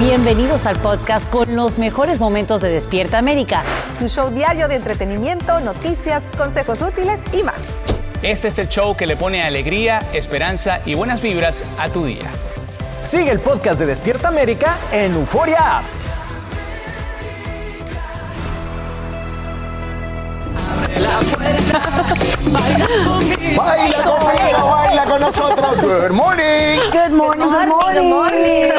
Bienvenidos al podcast con los mejores momentos de Despierta América. Tu show diario de entretenimiento, noticias, consejos útiles y más. Este es el show que le pone alegría, esperanza y buenas vibras a tu día. Sigue el podcast de Despierta América en Euforia App. Baila conmigo, baila con nosotros. Good morning. Good morning, good morning.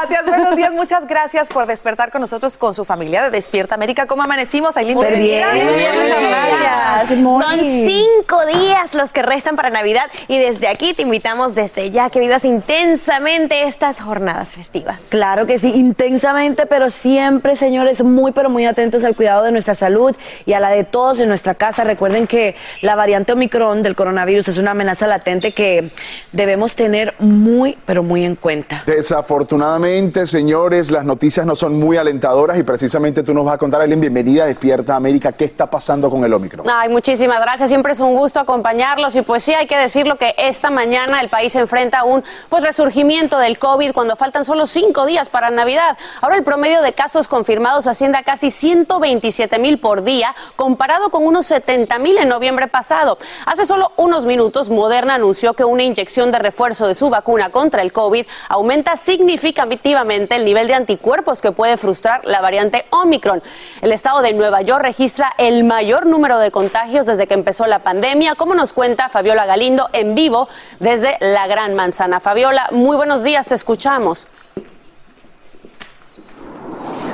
Gracias, buenos días, muchas gracias por despertar con nosotros, con su familia de Despierta América. ¿Cómo amanecimos, Aileen? Muy bien, Muy bien, muchas gracias. Son cinco días los que restan para Navidad y desde aquí te invitamos desde ya que vivas intensamente estas jornadas festivas. Claro que sí, intensamente, pero siempre, señores, muy pero muy atentos al cuidado de nuestra salud y a la de todos en nuestra casa. Recuerden que la variante Omicron del coronavirus es una amenaza latente que debemos tener muy pero muy en cuenta. Desafortunadamente, señores, las noticias no son muy alentadoras y precisamente tú nos vas a contar, Aileen, bienvenida a Despierta América. ¿Qué está pasando con el Omicron? Ay, muchísimas gracias. Siempre es un gusto acompañarlos. Y pues sí, hay que decirlo que esta mañana el país enfrenta un pues, resurgimiento del COVID cuando faltan solo cinco días para Navidad. Ahora el promedio de casos confirmados asciende a casi 127 mil por día, comparado con unos 70 mil en noviembre pasado. Hace solo unos minutos, Moderna anunció que una inyección de refuerzo de su vacuna contra el COVID aumenta significativamente el nivel de anticuerpos que puede frustrar la variante Omicron. El estado de Nueva York registra el mayor número de contagios desde que empezó la pandemia, como nos cuenta Fabiola Galindo en vivo desde la Gran Manzana. Fabiola, muy buenos días, te escuchamos.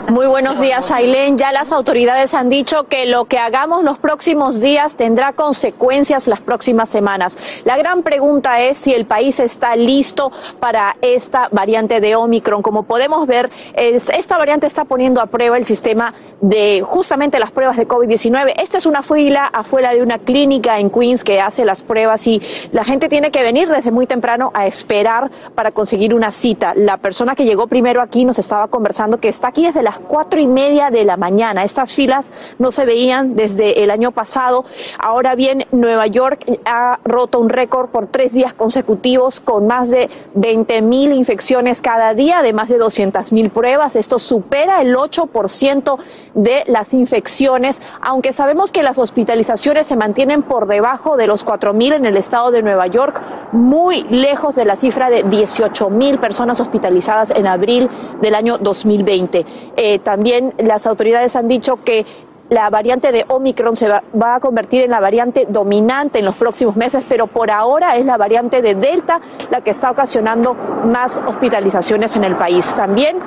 Muy buenos días, Ailén. Ya las autoridades han dicho que lo que hagamos los próximos días tendrá consecuencias las próximas semanas. La gran pregunta es si el país está listo para esta variante de Omicron. Como podemos ver, es, esta variante está poniendo a prueba el sistema de justamente las pruebas de COVID-19. Esta es una fila afuera de una clínica en Queens que hace las pruebas y la gente tiene que venir desde muy temprano a esperar para conseguir una cita. La persona que llegó primero aquí nos estaba conversando que está aquí desde las cuatro y media de la mañana. Estas filas no se veían desde el año pasado. Ahora bien, Nueva York ha roto un récord por tres días consecutivos con más de 20 mil infecciones cada día, de más de 200 mil pruebas. Esto supera el 8% de las infecciones, aunque sabemos que las hospitalizaciones se mantienen por debajo de los 4 mil en el estado de Nueva York, muy lejos de la cifra de 18 mil personas hospitalizadas en abril del año 2020. Eh, también las autoridades han dicho que la variante de Omicron se va, va, a convertir en la variante dominante en los próximos meses, pero por ahora es la variante de Delta la que está ocasionando más hospitalizaciones en el país. También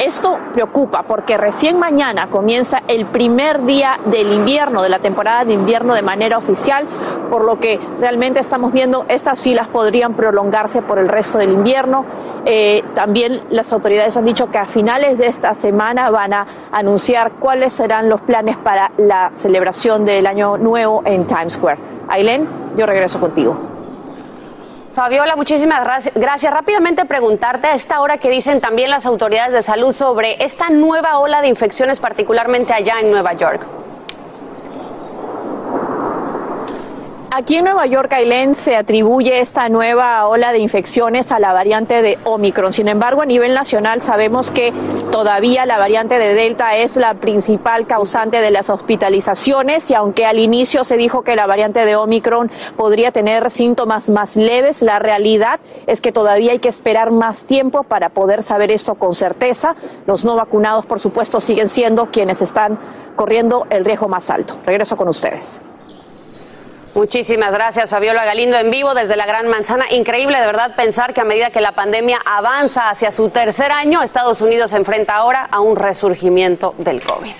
Esto preocupa porque recién mañana comienza el primer día del invierno, de la temporada de invierno de manera oficial, por lo que realmente estamos viendo estas filas podrían prolongarse por el resto del invierno. Eh, también las autoridades han dicho que a finales de esta semana van a anunciar cuáles serán los planes para la celebración del Año Nuevo en Times Square. Ailén, yo regreso contigo. Fabiola, muchísimas gracias. Rápidamente preguntarte a esta hora que dicen también las autoridades de salud sobre esta nueva ola de infecciones, particularmente allá en Nueva York. Aquí en Nueva York, Ailén, se atribuye esta nueva ola de infecciones a la variante de Omicron. Sin embargo, a nivel nacional sabemos que todavía la variante de Delta es la principal causante de las hospitalizaciones y aunque al inicio se dijo que la variante de Omicron podría tener síntomas más leves, la realidad es que todavía hay que esperar más tiempo para poder saber esto con certeza. Los no vacunados, por supuesto, siguen siendo quienes están corriendo el riesgo más alto. Regreso con ustedes. Muchísimas gracias, Fabiola Galindo, en vivo desde la Gran Manzana. Increíble, de verdad, pensar que a medida que la pandemia avanza hacia su tercer año, Estados Unidos se enfrenta ahora a un resurgimiento del COVID.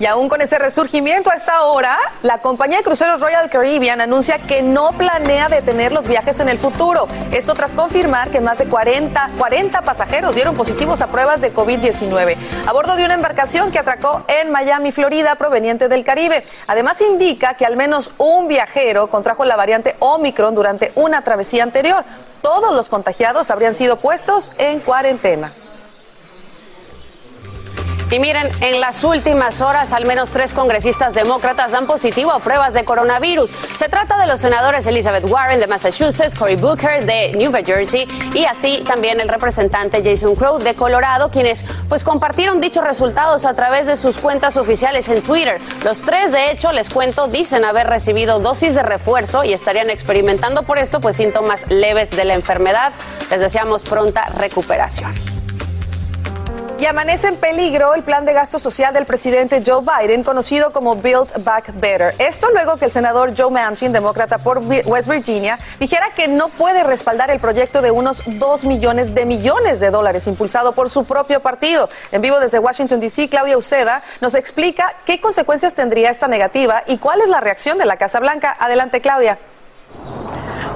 Y aún con ese resurgimiento a esta hora, la compañía de cruceros Royal Caribbean anuncia que no planea detener los viajes en el futuro. Esto tras confirmar que más de 40, 40 pasajeros dieron positivos a pruebas de COVID-19 a bordo de una embarcación que atracó en Miami, Florida, proveniente del Caribe. Además indica que al menos un viajero contrajo la variante Omicron durante una travesía anterior. Todos los contagiados habrían sido puestos en cuarentena. Y miren, en las últimas horas al menos tres congresistas demócratas dan positivo a pruebas de coronavirus. Se trata de los senadores Elizabeth Warren de Massachusetts, Cory Booker de New Jersey y así también el representante Jason Crow de Colorado, quienes pues compartieron dichos resultados a través de sus cuentas oficiales en Twitter. Los tres, de hecho, les cuento, dicen haber recibido dosis de refuerzo y estarían experimentando por esto pues síntomas leves de la enfermedad. Les deseamos pronta recuperación. Y amanece en peligro el plan de gasto social del presidente Joe Biden, conocido como Build Back Better. Esto luego que el senador Joe Manchin, demócrata por West Virginia, dijera que no puede respaldar el proyecto de unos 2 millones de millones de dólares impulsado por su propio partido. En vivo desde Washington, D.C., Claudia Uceda nos explica qué consecuencias tendría esta negativa y cuál es la reacción de la Casa Blanca. Adelante, Claudia.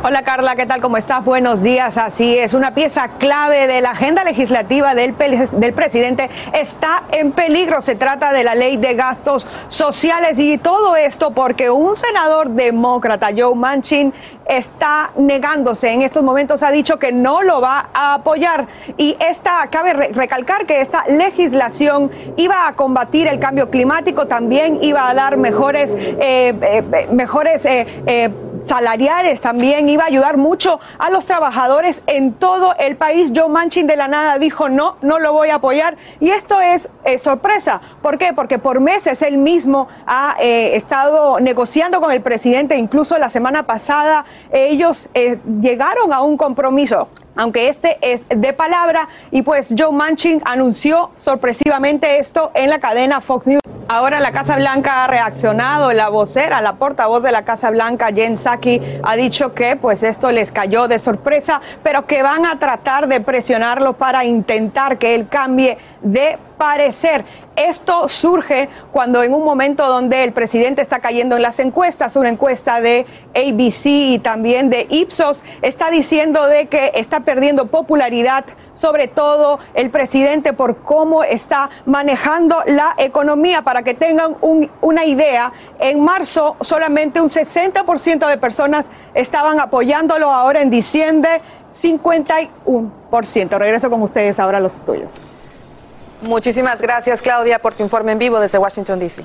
Hola Carla, ¿qué tal? ¿Cómo estás? Buenos días. Así es, una pieza clave de la agenda legislativa del, del, presidente está en peligro. Se trata de la ley de gastos sociales y todo esto porque un senador demócrata, Joe Manchin, está negándose. En estos momentos ha dicho que no lo va a apoyar. Y esta, cabe recalcar que esta legislación iba a combatir el cambio climático, también iba a dar mejores, eh, eh, mejores eh, salariales también iba a ayudar mucho a los trabajadores en todo el país. Joe Manchin de la nada dijo no, no lo voy a apoyar y esto es eh, sorpresa. ¿Por qué? Porque por meses él mismo ha eh, estado negociando con el presidente, incluso la semana pasada ellos eh, llegaron a un compromiso aunque este es de palabra, y pues Joe Manchin anunció sorpresivamente esto en la cadena Fox News. Ahora la Casa Blanca ha reaccionado, la vocera, la portavoz de la Casa Blanca, Jen Psaki, ha dicho que pues esto les cayó de sorpresa, pero que van a tratar de presionarlo para intentar que él cambie de parecer. Esto surge cuando en un momento donde el presidente está cayendo en las encuestas, una encuesta de ABC y también de Ipsos, está diciendo de que está perdiendo popularidad sobre todo el presidente por cómo está manejando la economía. Para que tengan una idea, en marzo solamente un 60% de personas estaban apoyándolo, ahora en diciembre 51%. Regreso con ustedes ahora a los estudios. Muchísimas gracias, Claudia, por tu informe en vivo desde Washington, D.C.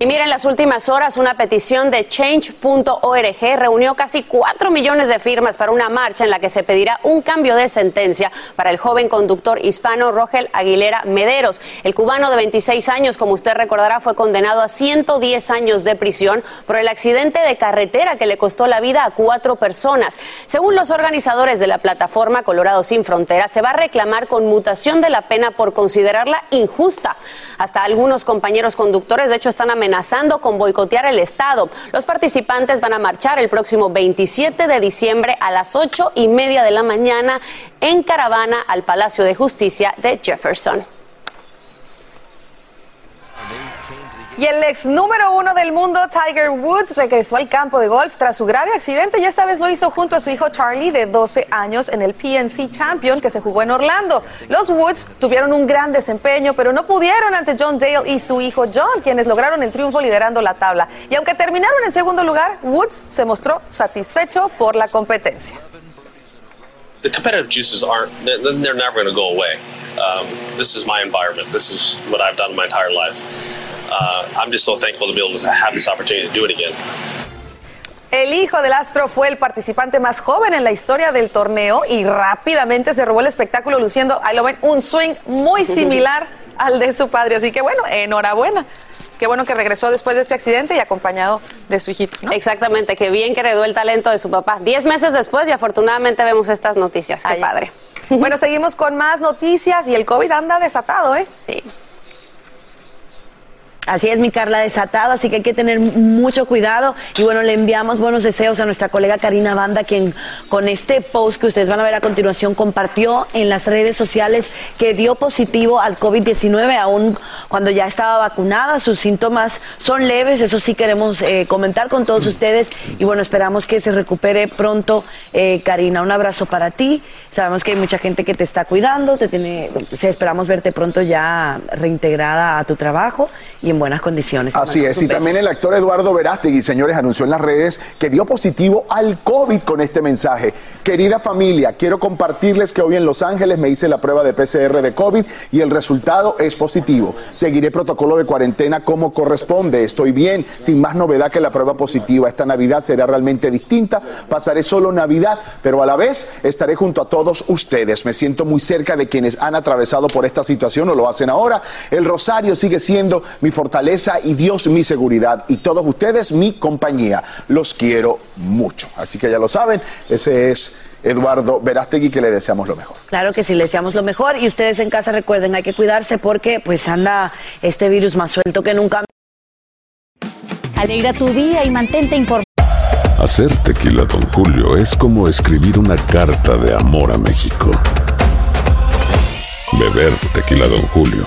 Y mira, en las últimas horas una petición de change.org reunió casi 4 millones de firmas para una marcha en la que se pedirá un cambio de sentencia para el joven conductor hispano Rogel Aguilera Mederos. El cubano de 26 años, como usted recordará, fue condenado a 110 años de prisión por el accidente de carretera que le costó la vida a cuatro personas. Según los organizadores de la plataforma Colorado Sin Fronteras, se va a reclamar conmutación de la pena por considerarla injusta. Hasta algunos compañeros conductores, de hecho, están amenazando amenazando con boicotear el Estado. Los participantes van a marchar el próximo 27 de diciembre a las 8 y media de la mañana en caravana al Palacio de Justicia de Jefferson. Y el ex número uno del mundo, Tiger Woods, regresó al campo de golf tras su grave accidente y esta vez lo hizo junto a su hijo Charlie de 12 años en el PNC Champion que se jugó en Orlando. Los Woods tuvieron un gran desempeño, pero no pudieron ante John Dale y su hijo John, quienes lograron el triunfo liderando la tabla. Y aunque terminaron en segundo lugar, Woods se mostró satisfecho por la competencia. The competitive juices aren't, they're, never going go away. Um, this is my environment. This is what I've done my entire life. Uh, I'm just so thankful to be able to have this opportunity to do it again. El hijo del astro fue el participante más joven en la historia del torneo y rápidamente se robó el espectáculo luciendo, ahí lo ven, un swing muy similar al de su padre. Así que bueno, enhorabuena. Qué bueno que regresó después de este accidente y acompañado de su hijito. ¿no? Exactamente, qué bien que heredó el talento de su papá. Diez meses después y afortunadamente vemos estas noticias. Qué Ay. padre. Bueno, seguimos con más noticias y el COVID anda desatado, ¿eh? Sí. Así es, mi Carla, desatado, así que hay que tener mucho cuidado. Y bueno, le enviamos buenos deseos a nuestra colega Karina Banda, quien con este post que ustedes van a ver a continuación compartió en las redes sociales que dio positivo al COVID-19, aún cuando ya estaba vacunada. Sus síntomas son leves, eso sí queremos eh, comentar con todos ustedes. Y bueno, esperamos que se recupere pronto, eh, Karina. Un abrazo para ti. Sabemos que hay mucha gente que te está cuidando, te tiene, esperamos verte pronto ya reintegrada a tu trabajo y en buenas condiciones. Así es, y también el actor Eduardo Verástegui, señores, anunció en las redes que dio positivo al COVID con este mensaje. Querida familia, quiero compartirles que hoy en Los Ángeles me hice la prueba de PCR de COVID y el resultado es positivo. Seguiré protocolo de cuarentena como corresponde. Estoy bien, sin más novedad que la prueba positiva. Esta Navidad será realmente distinta. Pasaré solo Navidad, pero a la vez estaré junto a todos ustedes. Me siento muy cerca de quienes han atravesado por esta situación o lo hacen ahora. El rosario sigue siendo mi fortaleza y Dios mi seguridad y todos ustedes mi compañía. Los quiero mucho. Así que ya lo saben, ese es Eduardo Verástegui que le deseamos lo mejor. Claro que sí, le deseamos lo mejor y ustedes en casa recuerden, hay que cuidarse porque pues anda este virus más suelto que nunca. Alegra tu día y mantente informado. Hacer tequila, Don Julio, es como escribir una carta de amor a México. Beber tequila, Don Julio,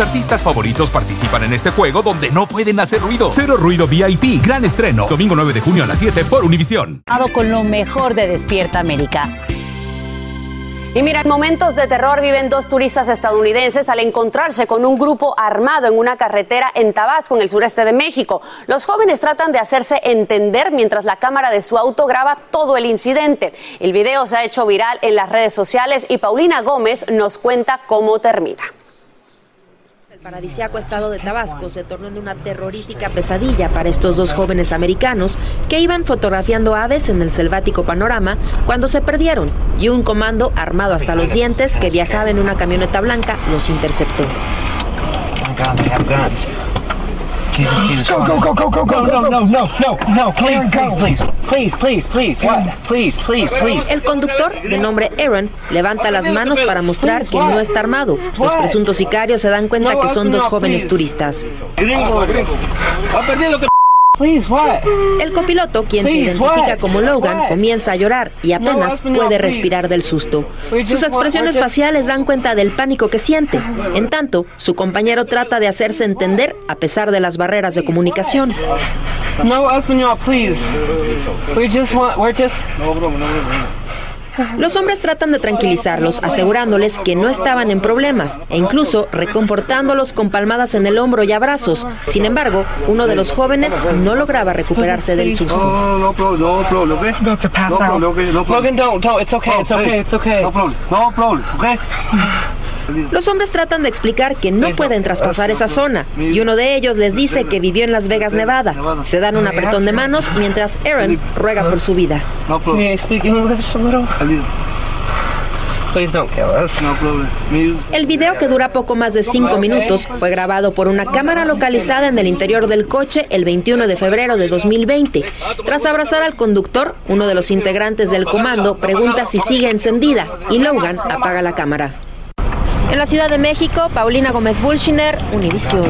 Artistas favoritos participan en este juego donde no pueden hacer ruido. Cero Ruido VIP, gran estreno. Domingo 9 de junio a las 7 por Univisión. Con lo mejor de Despierta América. Y mira, en momentos de terror viven dos turistas estadounidenses al encontrarse con un grupo armado en una carretera en Tabasco, en el sureste de México. Los jóvenes tratan de hacerse entender mientras la cámara de su auto graba todo el incidente. El video se ha hecho viral en las redes sociales y Paulina Gómez nos cuenta cómo termina. El paradisíaco estado de Tabasco se tornó en una terrorífica pesadilla para estos dos jóvenes americanos que iban fotografiando aves en el selvático panorama cuando se perdieron y un comando armado hasta los dientes que viajaba en una camioneta blanca los interceptó. Go, go, go, go, go, go. No, no, no, no, no, please, please, please, please, please, what? Please, please, please. El conductor, de nombre Aaron, levanta las manos para mostrar que no está armado. Los presuntos sicarios se dan cuenta que son dos jóvenes turistas. El copiloto, quien se Please, identifica what? como Logan, comienza a llorar y apenas puede respirar del susto. Sus expresiones faciales dan cuenta del pánico que siente. En tanto, su compañero trata de hacerse entender a pesar de las barreras de comunicación. No, español, please. We just want, we're just. Los hombres tratan de tranquilizarlos, asegurándoles que no estaban en problemas e incluso reconfortándolos con palmadas en el hombro y abrazos. Sin embargo, uno de los jóvenes no lograba recuperarse del susto. No, no Los hombres tratan de explicar que no pueden traspasar esa zona y uno de ellos les dice que vivió en Las Vegas, Nevada. Se dan un apretón de manos mientras Aaron ruega por su vida. Me- El video que dura poco más de cinco minutos fue grabado por una cámara localizada en el interior del coche el 21 de febrero de 2020. Tras abrazar al conductor, uno de los integrantes del comando pregunta si sigue encendida y Logan apaga la cámara. En la Ciudad de México, Paulina Gómez Bulshiner, Univisión.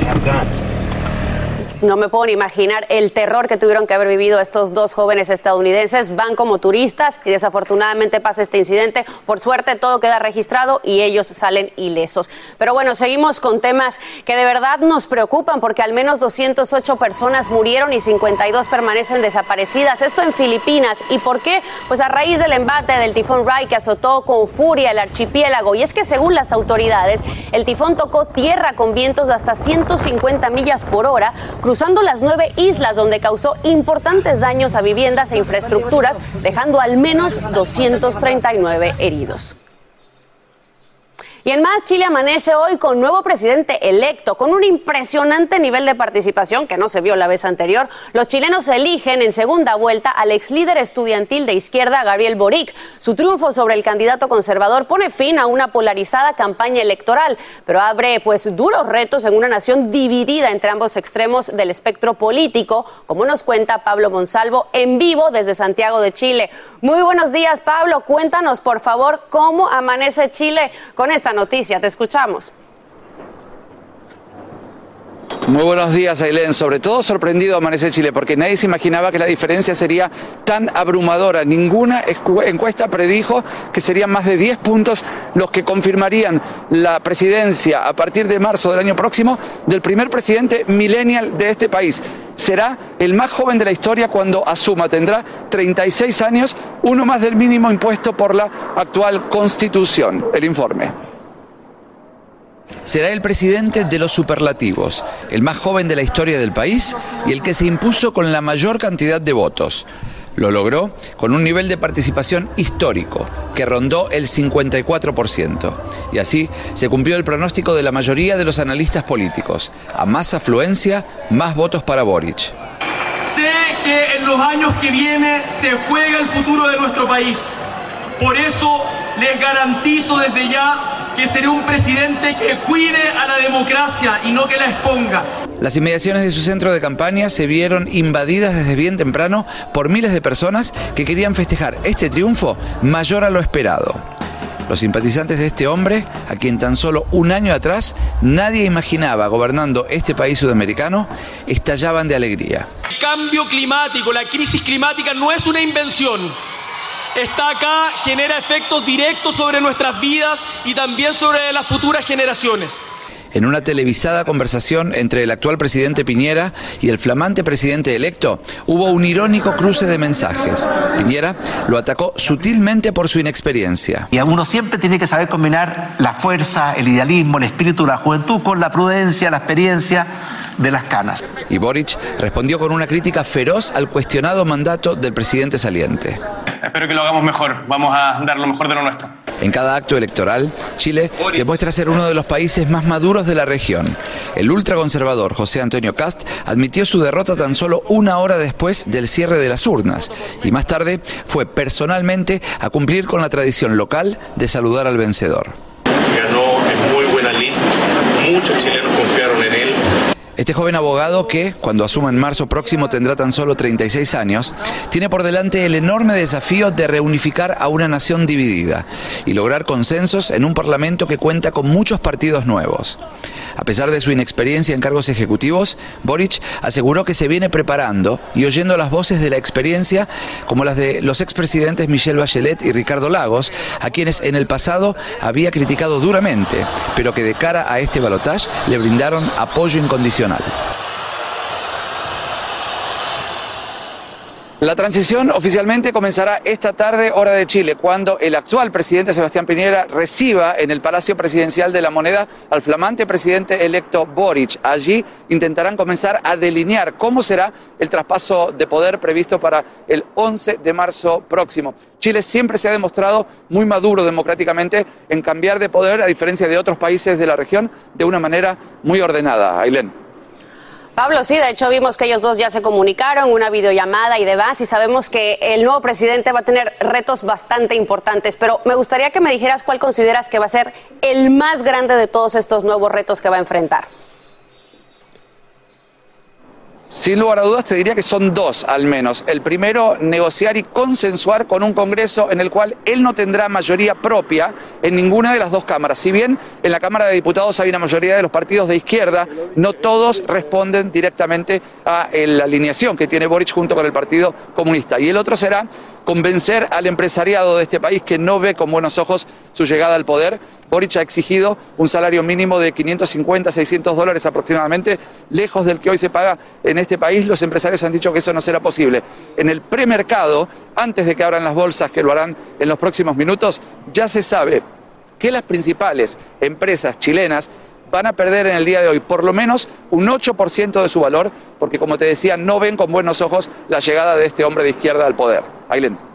No me puedo ni imaginar el terror que tuvieron que haber vivido estos dos jóvenes estadounidenses. Van como turistas y desafortunadamente pasa este incidente. Por suerte todo queda registrado y ellos salen ilesos. Pero bueno, seguimos con temas que de verdad nos preocupan porque al menos 208 personas murieron y 52 permanecen desaparecidas. Esto en Filipinas. ¿Y por qué? Pues a raíz del embate del tifón Rai que azotó con furia el archipiélago. Y es que según las autoridades, el tifón tocó tierra con vientos de hasta 150 millas por hora cruzando las nueve islas donde causó importantes daños a viviendas e infraestructuras, dejando al menos 239 heridos. Y en más, Chile amanece hoy con nuevo presidente electo, con un impresionante nivel de participación que no se vio la vez anterior. Los chilenos eligen en segunda vuelta al ex líder estudiantil de izquierda, Gabriel Boric. Su triunfo sobre el candidato conservador pone fin a una polarizada campaña electoral, pero abre pues duros retos en una nación dividida entre ambos extremos del espectro político, como nos cuenta Pablo Monsalvo en vivo desde Santiago de Chile. Muy buenos días, Pablo. Cuéntanos, por favor, cómo amanece Chile con esta noticia. Te escuchamos. Muy buenos días, Ailén. Sobre todo sorprendido amanece Chile, porque nadie se imaginaba que la diferencia sería tan abrumadora. Ninguna encuesta predijo que serían más de 10 puntos los que confirmarían la presidencia a partir de marzo del año próximo del primer presidente millennial de este país. Será el más joven de la historia cuando asuma. Tendrá 36 años, uno más del mínimo impuesto por la actual constitución. El informe. Será el presidente de los superlativos, el más joven de la historia del país y el que se impuso con la mayor cantidad de votos. Lo logró con un nivel de participación histórico, que rondó el 54%. Y así se cumplió el pronóstico de la mayoría de los analistas políticos. A más afluencia, más votos para Boric. Sé que en los años que vienen se juega el futuro de nuestro país. Por eso les garantizo desde ya que seré un presidente que cuide a la democracia y no que la exponga. Las inmediaciones de su centro de campaña se vieron invadidas desde bien temprano por miles de personas que querían festejar este triunfo mayor a lo esperado. Los simpatizantes de este hombre, a quien tan solo un año atrás nadie imaginaba gobernando este país sudamericano, estallaban de alegría. El cambio climático, la crisis climática no es una invención. Está acá, genera efectos directos sobre nuestras vidas y también sobre las futuras generaciones. En una televisada conversación entre el actual presidente Piñera y el flamante presidente electo, hubo un irónico cruce de mensajes. Piñera lo atacó sutilmente por su inexperiencia. Y uno siempre tiene que saber combinar la fuerza, el idealismo, el espíritu de la juventud con la prudencia, la experiencia de las canas. Y Boric respondió con una crítica feroz al cuestionado mandato del presidente saliente. Espero que lo hagamos mejor. Vamos a dar lo mejor de lo nuestro. En cada acto electoral, Chile demuestra ser uno de los países más maduros de la región. El ultraconservador José Antonio Cast admitió su derrota tan solo una hora después del cierre de las urnas y más tarde fue personalmente a cumplir con la tradición local de saludar al vencedor. Ganó en muy buena línea. Muchos chilenos. Este joven abogado que, cuando asuma en marzo próximo, tendrá tan solo 36 años, tiene por delante el enorme desafío de reunificar a una nación dividida y lograr consensos en un parlamento que cuenta con muchos partidos nuevos. A pesar de su inexperiencia en cargos ejecutivos, Boric aseguró que se viene preparando y oyendo las voces de la experiencia como las de los expresidentes Michelle Bachelet y Ricardo Lagos, a quienes en el pasado había criticado duramente, pero que de cara a este balotaje le brindaron apoyo incondicional. La transición oficialmente comenzará esta tarde, hora de Chile, cuando el actual presidente Sebastián Piñera reciba en el Palacio Presidencial de la Moneda al flamante presidente electo Boric. Allí intentarán comenzar a delinear cómo será el traspaso de poder previsto para el 11 de marzo próximo. Chile siempre se ha demostrado muy maduro democráticamente en cambiar de poder, a diferencia de otros países de la región, de una manera muy ordenada. Ailén. Pablo, sí, de hecho vimos que ellos dos ya se comunicaron, una videollamada y demás, y sabemos que el nuevo presidente va a tener retos bastante importantes, pero me gustaría que me dijeras cuál consideras que va a ser el más grande de todos estos nuevos retos que va a enfrentar. Sin lugar a dudas te diría que son dos al menos. El primero, negociar y consensuar con un Congreso en el cual él no tendrá mayoría propia en ninguna de las dos cámaras. Si bien en la Cámara de Diputados hay una mayoría de los partidos de izquierda, no todos responden directamente a la alineación que tiene Boric junto con el Partido Comunista. Y el otro será convencer al empresariado de este país que no ve con buenos ojos su llegada al poder Boric ha exigido un salario mínimo de 550, 600 dólares aproximadamente, lejos del que hoy se paga en este país. Los empresarios han dicho que eso no será posible. En el premercado, antes de que abran las bolsas, que lo harán en los próximos minutos, ya se sabe que las principales empresas chilenas van a perder en el día de hoy por lo menos un 8% de su valor, porque como te decía, no ven con buenos ojos la llegada de este hombre de izquierda al poder. Ailén.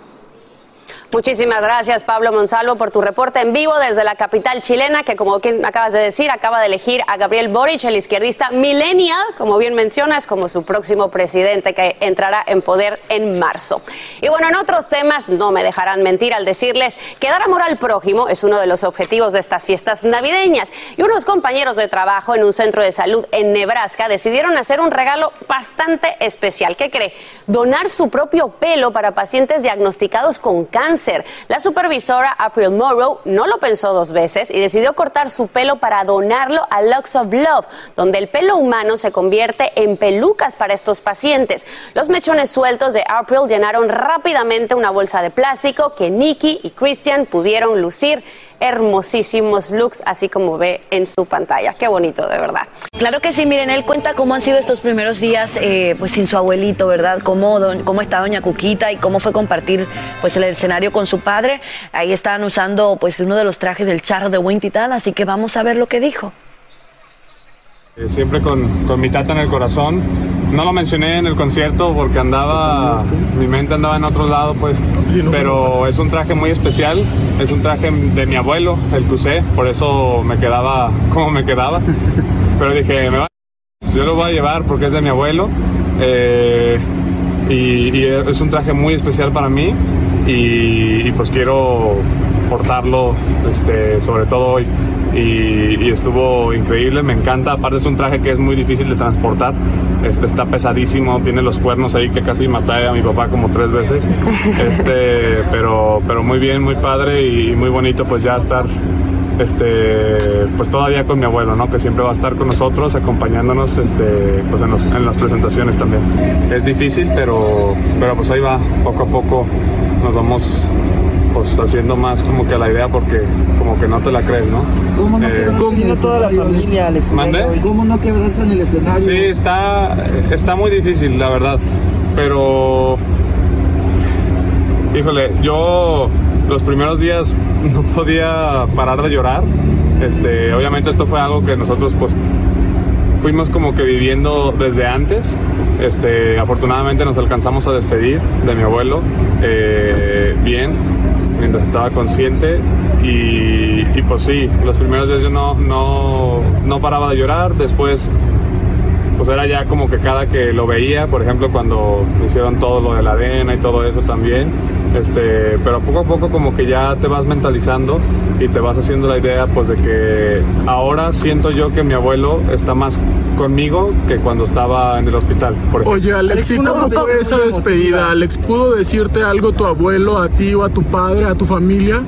Muchísimas gracias, Pablo Monsalvo, por tu reporte en vivo desde la capital chilena, que como acabas de decir, acaba de elegir a Gabriel Boric, el izquierdista millennial, como bien mencionas, como su próximo presidente que entrará en poder en marzo. Y bueno, en otros temas, no me dejarán mentir al decirles que dar amor al prójimo es uno de los objetivos de estas fiestas navideñas. Y unos compañeros de trabajo en un centro de salud en Nebraska decidieron hacer un regalo bastante especial. ¿Qué cree? Donar su propio pelo para pacientes diagnosticados con cáncer la supervisora April Morrow no lo pensó dos veces y decidió cortar su pelo para donarlo a Lux of Love, donde el pelo humano se convierte en pelucas para estos pacientes. Los mechones sueltos de April llenaron rápidamente una bolsa de plástico que Nikki y Christian pudieron lucir hermosísimos looks, así como ve en su pantalla. Qué bonito, de verdad. Claro que sí, miren, él cuenta cómo han sido estos primeros días eh, pues sin su abuelito, ¿verdad? Cómo, cómo está doña Cuquita y cómo fue compartir pues el escenario con su padre. Ahí estaban usando pues uno de los trajes del charro de Winty tal, así que vamos a ver lo que dijo. Eh, siempre con, con, mi tata en el corazón. No lo mencioné en el concierto porque andaba, mi mente andaba en otro lado, pues. Pero es un traje muy especial, es un traje de mi abuelo, el que usé, por eso me quedaba como me quedaba. Pero dije, me va, yo lo voy a llevar porque es de mi abuelo. Eh, y, es un traje muy especial para mí y, y pues quiero portarlo, este, sobre todo hoy y, estuvo increíble, me encanta, aparte es un traje que es muy difícil de transportar, este, está pesadísimo, tiene los cuernos ahí que casi maté a mi papá como tres veces, este, pero, pero muy bien, muy padre y muy bonito pues ya estar este, pues todavía con mi abuelo, ¿no? Que siempre va a estar con nosotros, acompañándonos, este, pues en, en, las presentaciones también. Es difícil, pero, pero pues ahí va, poco a poco nos vamos pues haciendo más como que la idea porque como que no te la crees, ¿no? ¿Cómo no eh, toda la familia Alex? ¿Cómo no quebrarse en el escenario? Sí, está, está muy difícil, la verdad. Pero, híjole, yo los primeros días no podía parar de llorar. Este, obviamente esto fue algo que nosotros pues fuimos como que viviendo desde antes. Este, afortunadamente nos alcanzamos a despedir de mi abuelo eh, bien mientras estaba consciente y, pues sí, los primeros días yo no, no, no paraba de llorar, después pues era ya como que cada que lo veía, por ejemplo cuando hicieron todo lo de la arena y todo eso también, este, pero poco a poco como que ya te vas mentalizando y te vas haciendo la idea pues de que ahora siento yo que mi abuelo está más conmigo que cuando estaba en el hospital. Oye Alex, ¿y cómo fue esa despedida? Alex, ¿pudo decirte algo tu abuelo, a ti o a tu padre, a tu familia?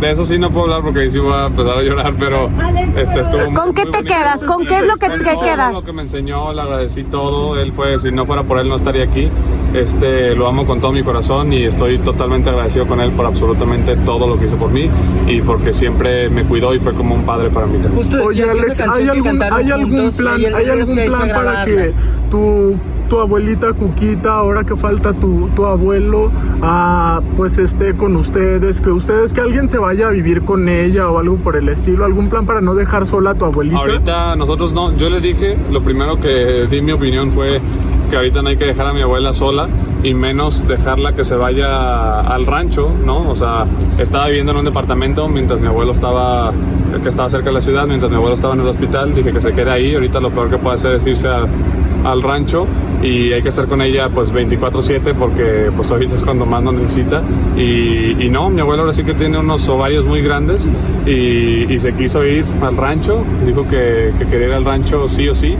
De eso sí no puedo hablar porque sí voy a empezar a llorar, pero este estuvo ¿Con qué te quedas? ¿Con qué es lo que te quedas? lo que me enseñó, le agradecí todo. Él fue, si no fuera por él no estaría aquí. Este, lo amo con todo mi corazón y estoy totalmente agradecido con él por absolutamente todo lo que hizo por mí y porque siempre me cuidó y fue como un padre para mí Oye, Alex, ¿hay algún, ¿hay algún plan, ¿hay algún plan para que tu tu abuelita Cuquita, ahora que falta tu, tu abuelo, ah, pues esté con ustedes, que ustedes, que alguien se vaya a vivir con ella o algo por el estilo, algún plan para no dejar sola a tu abuelita? Ahorita nosotros no, yo le dije, lo primero que di mi opinión fue que ahorita no hay que dejar a mi abuela sola y menos dejarla que se vaya al rancho, ¿no? O sea, estaba viviendo en un departamento mientras mi abuelo estaba, que estaba cerca de la ciudad, mientras mi abuelo estaba en el hospital, dije que se quede ahí, ahorita lo peor que puede hacer es irse al rancho y hay que estar con ella pues 24/7 porque pues ahorita es cuando más nos necesita. Y, no, mi abuelo ahora sí que tiene unos ovarios muy grandes y, se quiso ir al rancho, dijo que, que quería ir al rancho sí o sí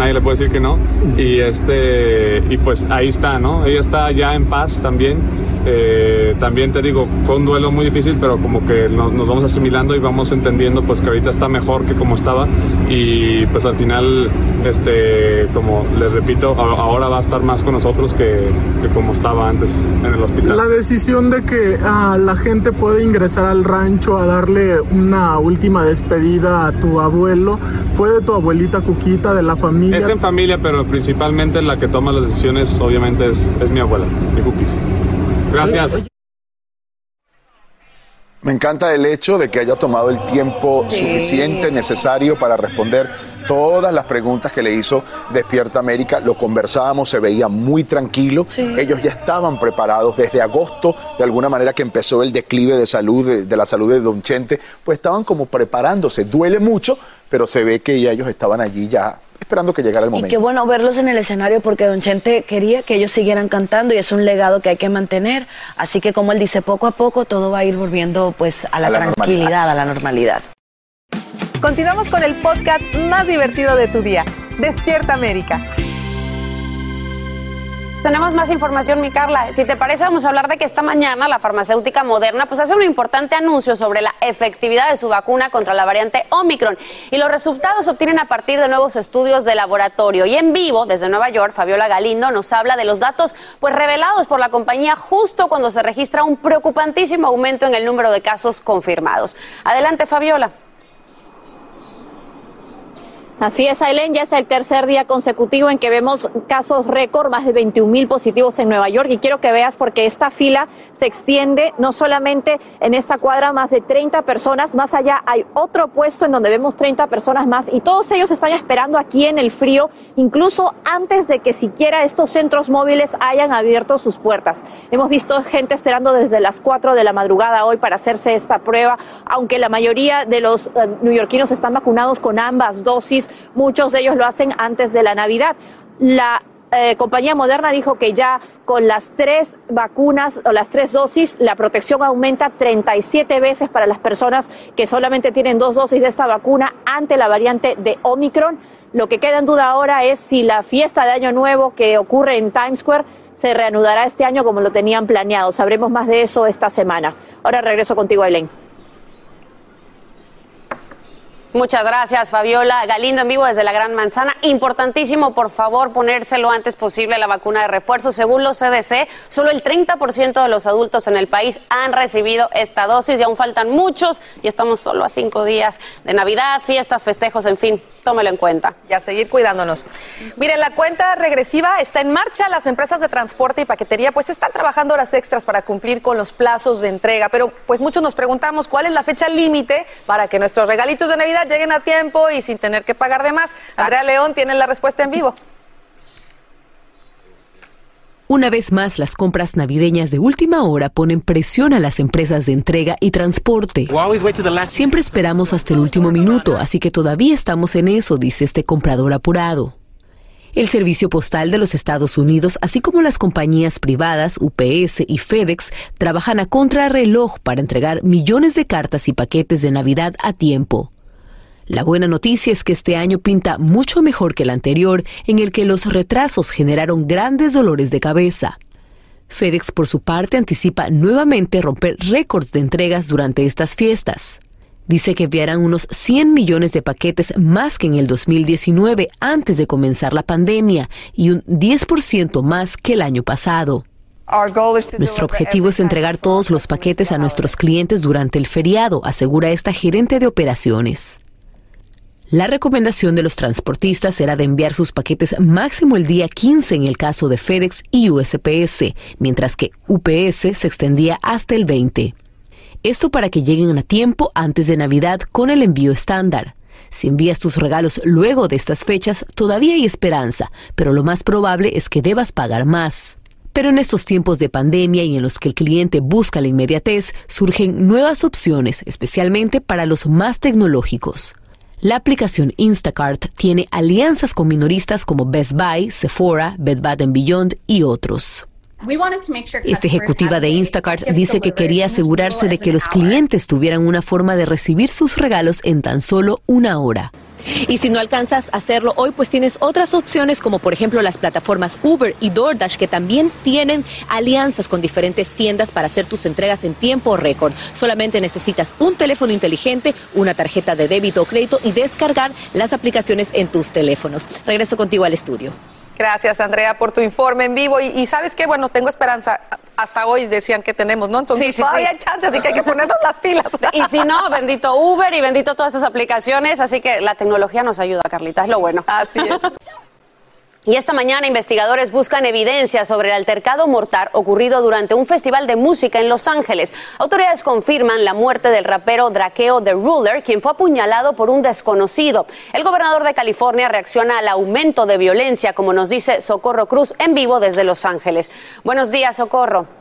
nadie le puede decir que no. Y, este, y pues ahí está, ¿no? Ella está ya en paz también. Eh, también te digo, fue un duelo muy difícil, pero como que nos, vamos asimilando y vamos entendiendo pues que ahorita está mejor que como estaba y pues al final, este, como les repito, ahora va a estar más con nosotros que, como estaba antes en el hospital. La decisión de que ah, la gente puede ingresar al rancho a darle una última despedida a tu abuelo fue de tu abuelita Cuquita, de la familia. Es en familia, pero principalmente la que toma las decisiones obviamente es, es mi abuela, mi Cuquis. Gracias. Me encanta el hecho de que haya tomado el tiempo suficiente, necesario para responder todas las preguntas que le hizo Despierta América. Lo conversábamos, se veía muy tranquilo. Ellos ya estaban preparados desde agosto, de alguna manera que empezó el declive de salud, de, de la salud de Don Chente, pues estaban como preparándose. Duele mucho, pero se ve que ya ellos estaban allí ya esperando que llegara el momento. Y qué bueno verlos en el escenario porque Don Chente quería que ellos siguieran cantando y es un legado que hay que mantener. Así que como él dice, poco a poco todo va a ir volviendo pues a la, tranquilidad, a la normalidad. Continuamos con el podcast más divertido de tu día, Despierta América. Tenemos más información, mi Carla. Si te parece, vamos a hablar de que esta mañana la farmacéutica Moderna pues hace un importante anuncio sobre la efectividad de su vacuna contra la variante Omicron. Y los resultados se obtienen a partir de nuevos estudios de laboratorio. Y en vivo, desde Nueva York, Fabiola Galindo nos habla de los datos pues revelados por la compañía justo cuando se registra un preocupantísimo aumento en el número de casos confirmados. Adelante, Fabiola. Así es, Aileen, ya es el tercer día consecutivo en que vemos casos récord, más de 21 mil positivos en Nueva York. Y quiero que veas porque esta fila se extiende no solamente en esta cuadra, más de 30 personas. Más allá hay otro puesto en donde vemos 30 personas más y todos ellos están esperando aquí en el frío, incluso antes de que siquiera estos centros móviles hayan abierto sus puertas. Hemos visto gente esperando desde las 4 de la madrugada hoy para hacerse esta prueba, aunque la mayoría de los uh, neoyorquinos están vacunados con ambas dosis muchos de ellos lo hacen antes de la Navidad. La eh, compañía Moderna dijo que ya con las tres vacunas o las tres dosis, la protección aumenta 37 veces para las personas que solamente tienen dos dosis de esta vacuna ante la variante de Omicron. Lo que queda en duda ahora es si la fiesta de Año Nuevo que ocurre en Times Square se reanudará este año como lo tenían planeado. Sabremos más de eso esta semana. Ahora regreso contigo, Elaine. Muchas gracias, Fabiola. Galindo en vivo desde la Gran Manzana. Importantísimo, por favor, ponérselo antes posible la vacuna de refuerzo. Según los CDC, solo el 30% de los adultos en el país han recibido esta dosis y aún faltan muchos y estamos solo a cinco días de Navidad, fiestas, festejos, en fin tómelo en cuenta. Y a seguir cuidándonos. Miren, la cuenta regresiva está en marcha. Las empresas de transporte y paquetería pues están trabajando horas extras para cumplir con los plazos de entrega. Pero pues muchos nos preguntamos cuál es la fecha límite para que nuestros regalitos de Navidad lleguen a tiempo y sin tener que pagar de más. Andrea León tiene la respuesta en vivo. Una vez más, las compras navideñas de última hora ponen presión a las empresas de entrega y transporte. Siempre esperamos hasta el último minuto, así que todavía estamos en eso, dice este comprador apurado. El Servicio Postal de los Estados Unidos, así como las compañías privadas UPS y FedEx, trabajan a contrarreloj para entregar millones de cartas y paquetes de Navidad a tiempo. La buena noticia es que este año pinta mucho mejor que el anterior, en el que los retrasos generaron grandes dolores de cabeza. FedEx, por su parte, anticipa nuevamente romper récords de entregas durante estas fiestas. Dice que enviarán unos 100 millones de paquetes más que en el 2019 antes de comenzar la pandemia y un 10% más que el año pasado. Nuestro objetivo es entregar todos los paquetes a nuestros clientes durante el feriado, asegura esta gerente de operaciones. La recomendación de los transportistas era de enviar sus paquetes máximo el día 15 en el caso de FedEx y USPS, mientras que UPS se extendía hasta el 20. Esto para que lleguen a tiempo antes de Navidad con el envío estándar. Si envías tus regalos luego de estas fechas, todavía hay esperanza, pero lo más probable es que debas pagar más. Pero en estos tiempos de pandemia y en los que el cliente busca la inmediatez, surgen nuevas opciones, especialmente para los más tecnológicos. La aplicación Instacart tiene alianzas con minoristas como Best Buy, Sephora, Bed Bath Beyond y otros. Esta ejecutiva de Instacart dice que quería asegurarse de que los clientes tuvieran una forma de recibir sus regalos en tan solo una hora. Y si no alcanzas a hacerlo hoy, pues tienes otras opciones como por ejemplo las plataformas Uber y DoorDash que también tienen alianzas con diferentes tiendas para hacer tus entregas en tiempo récord. Solamente necesitas un teléfono inteligente, una tarjeta de débito o crédito y descargar las aplicaciones en tus teléfonos. Regreso contigo al estudio. Gracias, Andrea, por tu informe en vivo. Y, sabes qué, bueno, tengo esperanza. Hasta hoy decían que tenemos, ¿no? Entonces todavía hay chance, así que hay que ponernos las pilas. Y si no, bendito Uber y bendito todas esas aplicaciones. Así que la tecnología nos ayuda, Carlita, es lo bueno. Así es. Y esta mañana investigadores buscan evidencia sobre el altercado mortal ocurrido durante un festival de música en Los Ángeles. Autoridades confirman la muerte del rapero Drakeo The Ruler, quien fue apuñalado por un desconocido. El gobernador de California reacciona al aumento de violencia, como nos dice Socorro Cruz en vivo desde Los Ángeles. Buenos días, Socorro.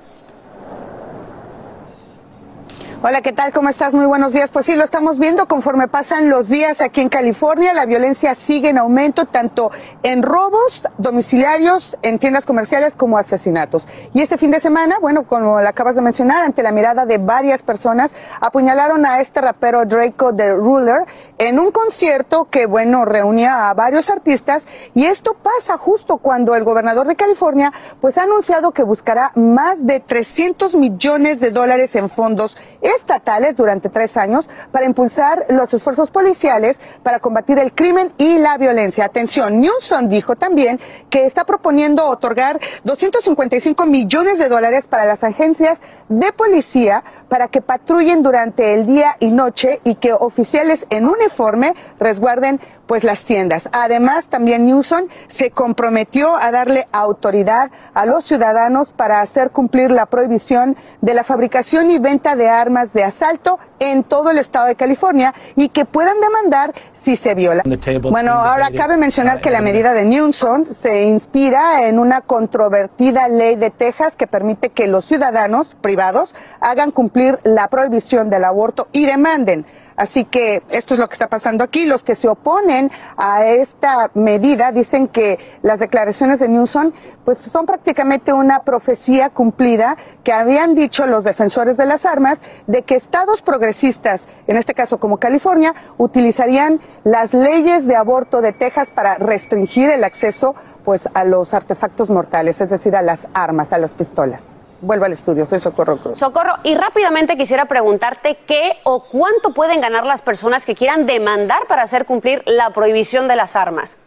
Hola, ¿qué tal? ¿Cómo estás? Muy buenos días. Pues sí, lo estamos viendo conforme pasan los días aquí en California. La violencia sigue en aumento tanto en robos domiciliarios, en tiendas comerciales como asesinatos. Y este fin de semana, bueno, como lo acabas de mencionar, ante la mirada de varias personas, apuñalaron a este rapero Draco The Ruler en un concierto que, bueno, reunía a varios artistas. Y esto pasa justo cuando el gobernador de California, pues ha anunciado que buscará más de 300 millones de dólares en fondos estatales durante tres años para impulsar los esfuerzos policiales para combatir el crimen y la violencia. Atención, Newsom dijo también que está proponiendo otorgar 255 millones de dólares para las agencias de policía para que patrullen durante el día y noche y que oficiales en uniforme resguarden pues las tiendas. Además, también Newsom se comprometió a darle autoridad a los ciudadanos para hacer cumplir la prohibición de la fabricación y venta de armas de asalto en todo el estado de California y que puedan demandar si se viola. Bueno, ahora cabe mencionar que la medida de Newsom se inspira en una controvertida ley de Texas que permite que los ciudadanos privados hagan cumplir la prohibición del aborto y demanden Así que esto es lo que está pasando aquí. Los que se oponen a esta medida dicen que las declaraciones de Newsom pues son prácticamente una profecía cumplida que habían dicho los defensores de las armas de que estados progresistas, en este caso como California, utilizarían las leyes de aborto de Texas para restringir el acceso pues a los artefactos mortales, es decir, a las armas, a las pistolas. Vuelvo al estudio, soy Socorro Cruz. Socorro, y rápidamente quisiera preguntarte qué o cuánto pueden ganar las personas que quieran demandar para hacer cumplir la prohibición de las armas.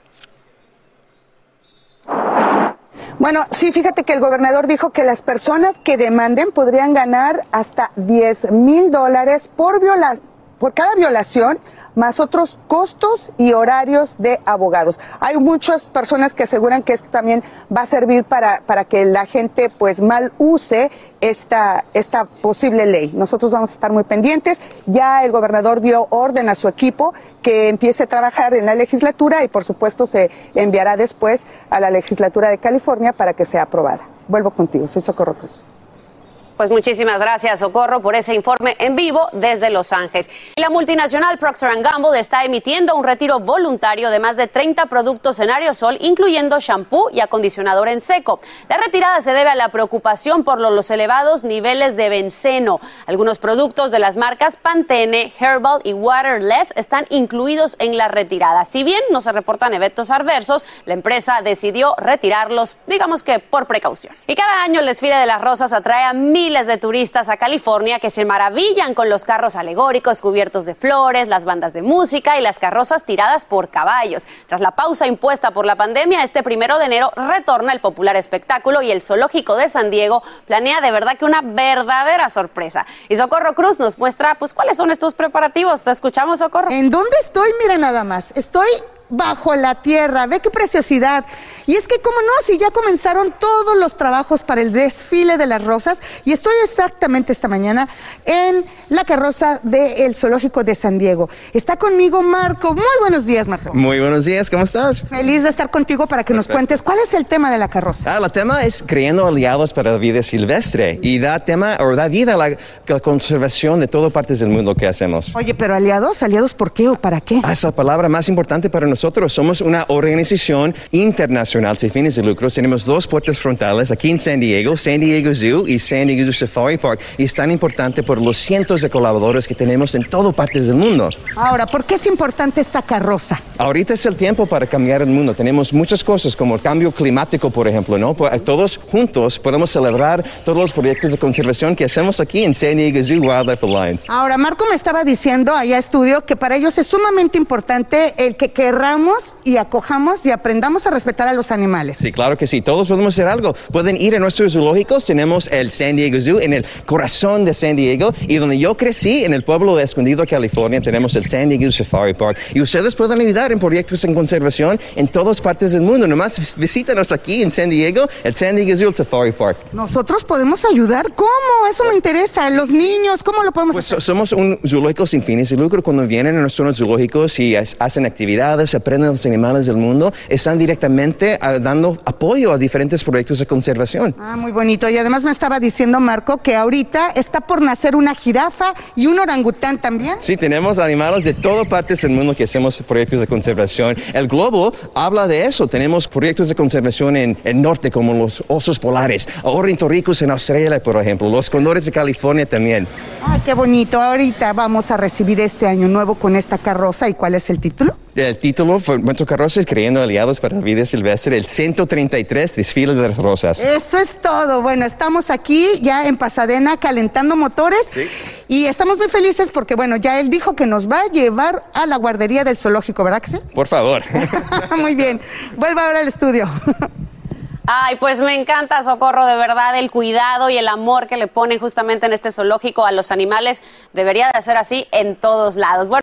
Bueno, sí, fíjate que el gobernador dijo que las personas que demanden podrían ganar hasta 10 mil dólares por, por cada violación más otros costos y horarios de abogados. Hay muchas personas que aseguran que esto también va a servir para, para que la gente pues mal use esta, esta posible ley. Nosotros vamos a estar muy pendientes. Ya el gobernador dio orden a su equipo que empiece a trabajar en la legislatura y por supuesto se enviará después a la legislatura de California para que sea aprobada. Vuelvo contigo, soy Socorro Cruz. Pues muchísimas gracias, Socorro, por ese informe en vivo desde Los Ángeles. La multinacional Procter Gamble está emitiendo un retiro voluntario de más de 30 productos en aerosol, incluyendo shampoo y acondicionador en seco. La retirada se debe a la preocupación por los elevados niveles de benceno. Algunos productos de las marcas Pantene, Herbal y Waterless están incluidos en la retirada. Si bien no se reportan eventos adversos, la empresa decidió retirarlos, digamos que por precaución. Y cada año el desfile de las rosas atrae a mil de turistas a California que se maravillan con los carros alegóricos cubiertos de flores, las bandas de música y las carrozas tiradas por caballos. Tras la pausa impuesta por la pandemia, este primero de enero retorna el popular espectáculo y el zoológico de San Diego planea de verdad que una verdadera sorpresa. Y Socorro Cruz nos muestra pues cuáles son estos preparativos. Te escuchamos, Socorro. ¿En dónde estoy? Mira nada más. Estoy bajo la tierra. Ve qué preciosidad. Y es que, como no, si ya comenzaron todos los trabajos para el desfile de las rosas, y estoy exactamente esta mañana en la carroza del Zoológico de San Diego. Está conmigo Marco. Muy buenos días, Marco. Muy buenos días, ¿cómo estás? Feliz de estar contigo para que nos cuentes cuál es el tema de la carroza. Ah, el tema es creando aliados para la vida silvestre y da tema o da vida a la, la conservación de todas partes del mundo que hacemos. Oye, pero aliados, aliados, ¿por qué o para qué? Ah, esa palabra más importante para nosotros. Somos una organización internacional sin fines de lucro. Tenemos dos puertas frontales aquí en San Diego, San Diego Zoo y San Diego Safari Park. Y es tan importante por los cientos de colaboradores que tenemos en todas partes del mundo. Ahora, ¿por qué es importante esta carroza? Ahorita es el tiempo para cambiar el mundo. Tenemos muchas cosas como el cambio climático, por ejemplo, ¿no? Pues, Todos juntos podemos celebrar todos los proyectos de conservación que hacemos aquí en San Diego Zoo Wildlife Alliance. Ahora, Marco me estaba diciendo allá estudio que para ellos es sumamente importante el que y acojamos y aprendamos a respetar a los animales. Sí, claro que sí. Todos podemos hacer algo. Pueden ir a nuestros zoológicos. Tenemos el San Diego Zoo en el corazón de San Diego y donde yo crecí, en el pueblo de Escondido, California, tenemos el San Diego Safari Park. Y ustedes pueden ayudar en proyectos en conservación en todas partes del mundo. Nomás visítanos aquí en San Diego, el San Diego Zoo Safari Park. ¿Nosotros podemos ayudar? ¿Cómo? Eso me interesa. Los niños, ¿cómo lo podemos Pues so- somos un zoológico sin fines de lucro. Cuando vienen a nuestros zoológicos y hacen actividades, aprenden los animales del mundo, están directamente ah, dando apoyo a diferentes proyectos de conservación. Ah, muy bonito. Y además me estaba diciendo Marco que ahorita está por nacer una jirafa y un orangután también. Sí, tenemos animales de todas partes del mundo que hacemos proyectos de conservación. El globo habla de eso. Tenemos proyectos de conservación en el norte, como los osos polares, ornitorricos en Australia, por ejemplo, los condores de California también. Ay, qué bonito. Ahorita vamos a recibir este año nuevo con esta carroza. ¿Y cuál es el título? El título fue nuestro carroza es Creyendo Aliados para la Vida Silvestre, el 133 Desfile de las Rosas. Eso es todo. Bueno, estamos aquí ya en Pasadena calentando motores y estamos muy felices porque, bueno, ya él dijo que nos va a llevar a la guardería del zoológico, ¿verdad sí? Por favor. muy bien. Vuelva ahora al estudio. Ay, pues me encanta, Socorro, de verdad, el cuidado y el amor que le ponen justamente en este zoológico a los animales. Debería de ser así en todos lados. Bueno,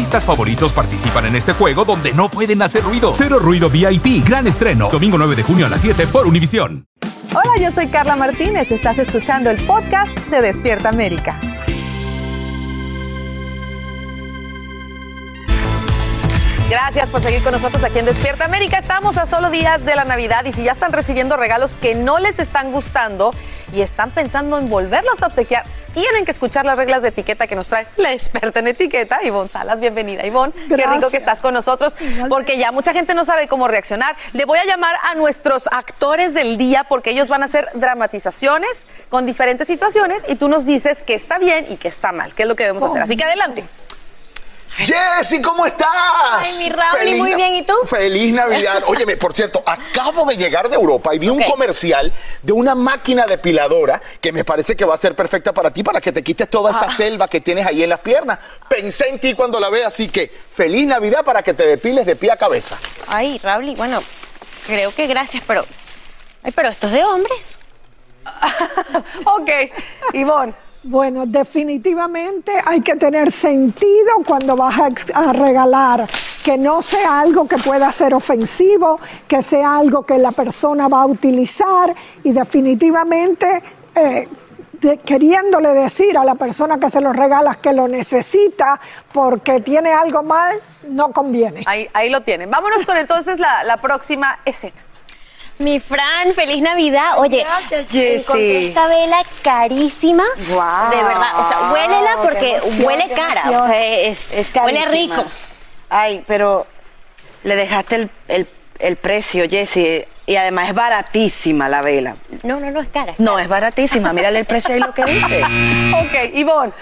artistas favoritos participan en este juego donde no pueden hacer ruido. Cero Ruido VIP, gran estreno. Domingo 9 de junio a las 7 por Univisión. Hola, yo soy Carla Martínez. Estás escuchando el podcast de Despierta América. Gracias por seguir con nosotros aquí en Despierta América. Estamos a solo días de la Navidad y si ya están recibiendo regalos que no les están gustando y están pensando en volverlos a obsequiar, tienen que escuchar las reglas de etiqueta que nos trae la experta en etiqueta, Ivonne Salas. Bienvenida, Ivonne. Qué rico que estás con nosotros porque ya mucha gente no sabe cómo reaccionar. Le voy a llamar a nuestros actores del día porque ellos van a hacer dramatizaciones con diferentes situaciones y tú nos dices qué está bien y qué está mal, qué es lo que debemos hacer. Así que adelante. Jessy, ¿cómo estás? Ay, mi Raúl, muy bien, ¿y tú? Feliz Navidad. Óyeme, por cierto, acabo de llegar de Europa y vi un comercial de una máquina depiladora que me parece que va a ser perfecta para ti, para que te quites toda Ah. esa selva que tienes ahí en las piernas. Pensé en ti cuando la ve, así que feliz Navidad para que te depiles de pie a cabeza. Ay, Raúl, y bueno, creo que gracias, pero Ay, pero esto es de hombres. ok, Ivonne. Bueno, definitivamente hay que tener sentido cuando vas a, a, regalar, que no sea algo que pueda ser ofensivo, que sea algo que la persona va a utilizar y definitivamente eh, queriéndole decir a la persona que se lo regalas que lo necesita porque tiene algo mal, no conviene. Ahí, ahí lo tienen. Vámonos con entonces la próxima escena. Mi Fran, feliz Navidad. Oye, Gracias, encontré esta vela carísima. Wow. De verdad, o sea, huélela porque emoción, huele cara. O sea, es, Es huele rico. Ay, pero le dejaste el, el- el precio, Jessy. Y además es baratísima la vela. No, no, no es cara. No, es baratísima. Mírale el precio ahí lo que dice. ok, Ivonne.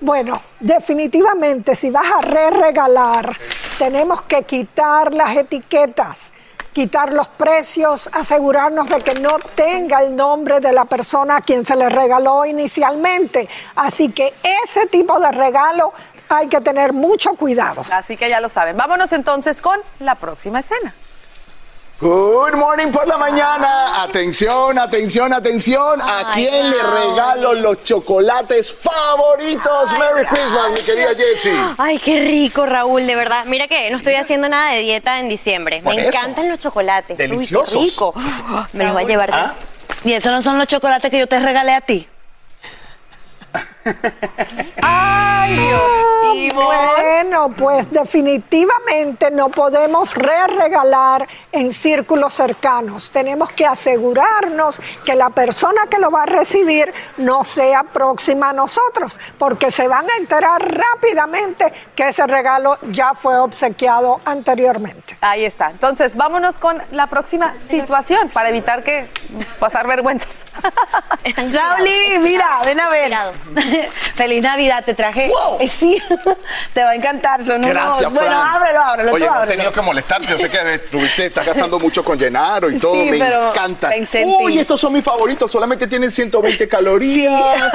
Bueno, definitivamente si vas a re-regalar, tenemos que quitar las etiquetas, quitar los precios, asegurarnos de que no tenga el nombre de la persona a quien se le regaló inicialmente. Así que ese tipo de regalo hay que tener mucho cuidado. Así que ya lo saben. Vámonos entonces con la próxima escena. Good morning por la mañana. Atención, atención, atención. ¿A quién le regalo los chocolates favoritos? Merry Christmas, mi querida Jessie. Ay, qué rico, Raúl, de verdad. Mira que no estoy haciendo nada de dieta en diciembre. Por Me eso. encantan los chocolates. Uy, qué Deliciosos. rico. Me los voy a llevar. ¿Ah? Y esos no son los chocolates que yo te regalé a ti. Ay, Dios. Bueno, pues definitivamente no podemos re-regalar en círculos cercanos. Tenemos que asegurarnos que la persona que lo va a recibir no sea próxima a nosotros, porque se van a enterar rápidamente que ese regalo ya fue obsequiado anteriormente. Ahí está. Entonces, vámonos con la próxima situación para evitar que pasar vergüenzas. Rauli, mira, ven a ver. Feliz Navidad, te traje. Eh, sí, te va a encantar. Son Gracias, unos. Bueno, Fran. ábrelo, ábrelo. Oye, tú no he ábrelo. tenido que molestarte. Yo sé que estuviste, estás gastando mucho con Llenaro y todo. Sí, Me encanta. Uy, estos son mis favoritos. Solamente tienen 120 calorías.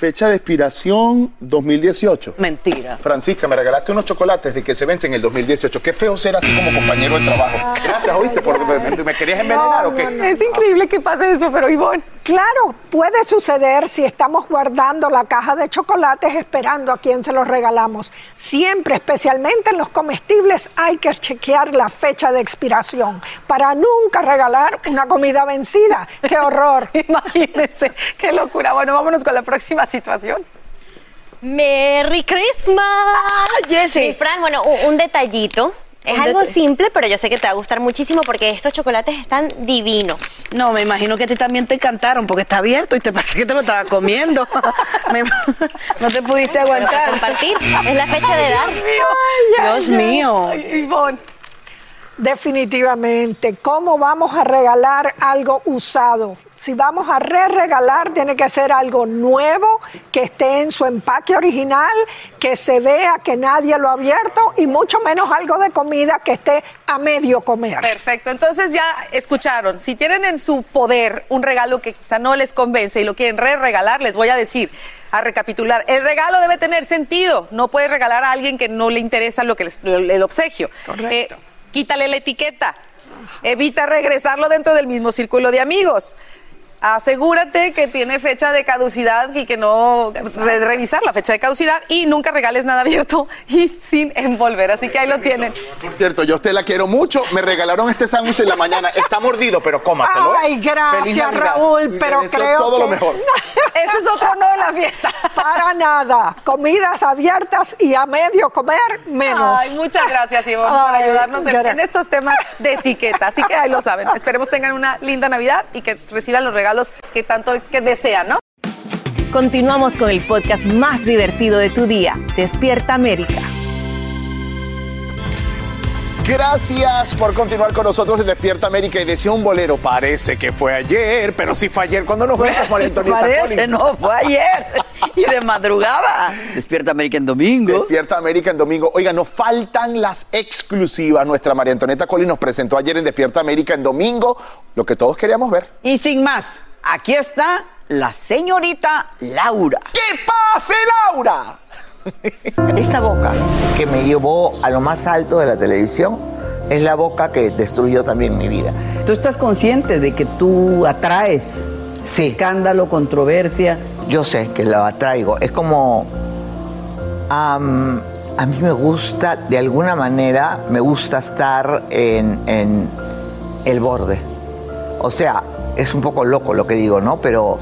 Fecha de expiración 2018. Mentira. Francisca, me regalaste unos chocolates de que se vencen en el 2018. Qué feo ser así como compañero de trabajo. Gracias, ¿oíste? Por, me, me querías envenenar o qué? Es increíble que pase eso, pero Ivonne. Claro, puede suceder si estamos guardando la caja de chocolates esperando a quien se los regalamos. Siempre, especialmente en los comestibles, hay que chequear la fecha de expiración para nunca regalar una comida vencida. ¡Qué horror! Imagínense, qué locura. Bueno, vámonos con la próxima situación. ¡Merry Christmas! Jessie. Mi Fran, bueno, un, un detallito. Es Un algo detalle. simple, pero yo sé que te va a gustar muchísimo porque estos chocolates están divinos. No, me imagino que a ti también te encantaron porque está abierto y te parece que te lo estaba comiendo. No te pudiste Pero para aguantar. compartir. Es la fecha de dar. Dios mío. Ivonne. Definitivamente, ¿cómo vamos a regalar algo usado? Si vamos a re-regalar, tiene que ser algo nuevo, que esté en su empaque original, que se vea que nadie lo ha abierto y mucho menos algo de comida que esté a medio comer. Perfecto, entonces ya escucharon, si tienen en su poder un regalo que quizá no les convence y lo quieren re-regalar, les voy a decir, a recapitular, el regalo debe tener sentido, no puedes regalar a alguien que no le interesa lo que les- el, el obsequio. Correcto. Eh, quítale la etiqueta, evita regresarlo dentro del mismo círculo de amigos. Asegúrate que tiene fecha de caducidad y que no re- revisar la fecha de caducidad y nunca regales nada abierto y sin envolver. Así que ahí lo tienen. Por cierto, yo a usted la quiero mucho. Me regalaron este sándwich en la mañana. Está mordido, pero cómaselo. ¿eh? Ay, Feliz gracias. Raúl, pero creo todo que... lo mejor. Ese es otro no en la fiesta. Para nada, comidas abiertas y a medio comer, menos. Ay, muchas gracias, Ivonne, por Ay, ayudarnos en, en estos temas de etiqueta. Así que ahí lo saben. Esperemos tengan una linda Navidad y que reciban los regalos que tanto que desean, ¿no? Continuamos con el podcast más divertido de tu día, Despierta América. Gracias por continuar con nosotros en Despierta América y decía un bolero. Parece que fue ayer, pero sí fue ayer cuando nos vemos, María Antonieta Parece, Collins. no, fue ayer. Y de madrugada. Despierta América en domingo. Despierta América en domingo. Oiga, nos faltan las exclusivas. Nuestra María Antonieta Collins nos presentó ayer en Despierta América en domingo lo que todos queríamos ver. Y sin más, aquí está la señorita Laura. ¡Que pase, Laura! Esta boca que me llevó a lo más alto de la televisión es la boca que destruyó también mi vida. ¿Tú estás consciente de que tú atraes escándalo, controversia? Yo sé que lo atraigo. Es como... a mí me gusta, de alguna manera, me gusta estar en, en el borde. O sea, es un poco loco lo que digo, ¿no? Pero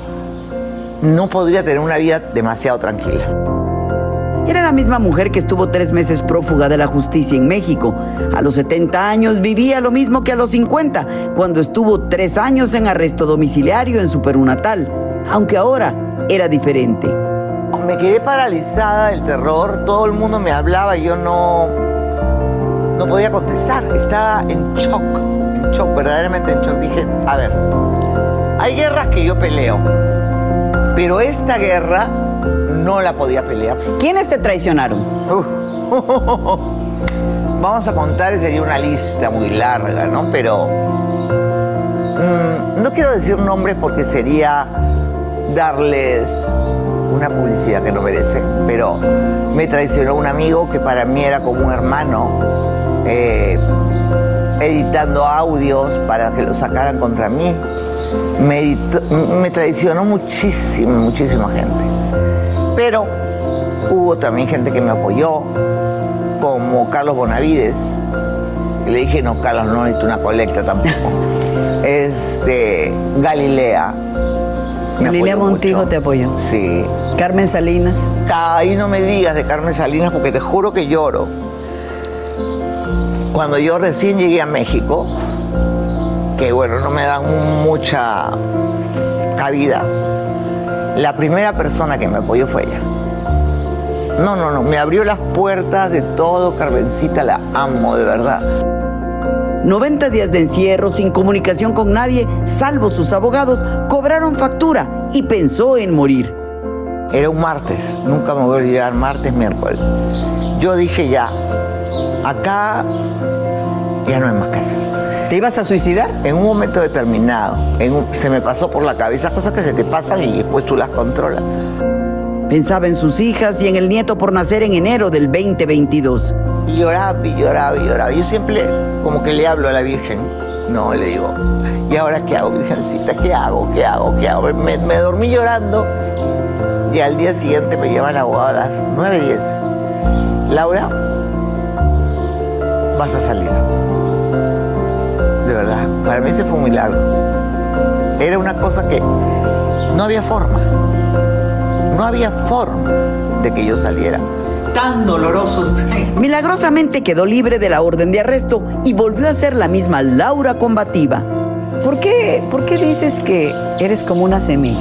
no podría tener una vida demasiado tranquila. Era la misma mujer que estuvo tres meses prófuga de la justicia en México. A los 70 años vivía lo mismo que a los 50, cuando estuvo tres años en arresto domiciliario en su Perú natal, aunque ahora era diferente. Me quedé paralizada del terror, todo el mundo me hablaba y yo no, no podía contestar. Estaba en shock, en shock, verdaderamente en shock. Dije, a ver, hay guerras que yo peleo, pero esta guerra no la podía pelear. ¿Quiénes te traicionaron? Vamos a contar, sería una lista muy larga, ¿no? Pero mm, no quiero decir nombres porque sería darles una publicidad que no merecen, pero me traicionó un amigo que para mí era como un hermano, eh, editando audios para que lo sacaran contra mí. Me, traicionó muchísima, muchísima gente. Pero hubo también gente que me apoyó, como Carlos Bonavides. Le dije, no, Carlos, no necesito una colecta tampoco. Este, Galilea. Me apoyó Montijo mucho. te apoyó. Sí. Carmen Salinas. Ahí no me digas de Carmen Salinas porque te juro que lloro. Cuando yo recién llegué a México, que bueno, no me dan mucha cabida, la primera persona que me apoyó fue ella. No, no, no, me abrió las puertas de todo, Carmencita, la amo, de verdad. 90 días de encierro sin comunicación con nadie, salvo sus abogados, cobraron factura y pensó en morir. Era un martes, nunca me voy a olvidar, martes, miércoles. Yo dije ya, acá ya no hay más que hacer. ¿Te ibas a suicidar? En un momento determinado, en un- se me pasó por la cabeza cosas que se te pasan y después tú las controlas. Pensaba en sus hijas y en el nieto por nacer en enero del 2022. Y lloraba y lloraba y lloraba. Yo siempre como que le hablo a la Virgen. No, le digo, ¿y ahora qué hago, Virgencita? ¿Qué hago? ¿Qué hago? ¿Qué hago? Me, me dormí llorando y al día siguiente me lleva el abogado a las 9.10. Laura, vas a salir. De verdad, para mí ese fue un milagro. Era una cosa que no había forma. No había forma de que yo saliera. Tan doloroso. Milagrosamente quedó libre de la orden de arresto y volvió a ser la misma Laura combativa. ¿Por qué, ¿Por qué dices que eres como una semilla?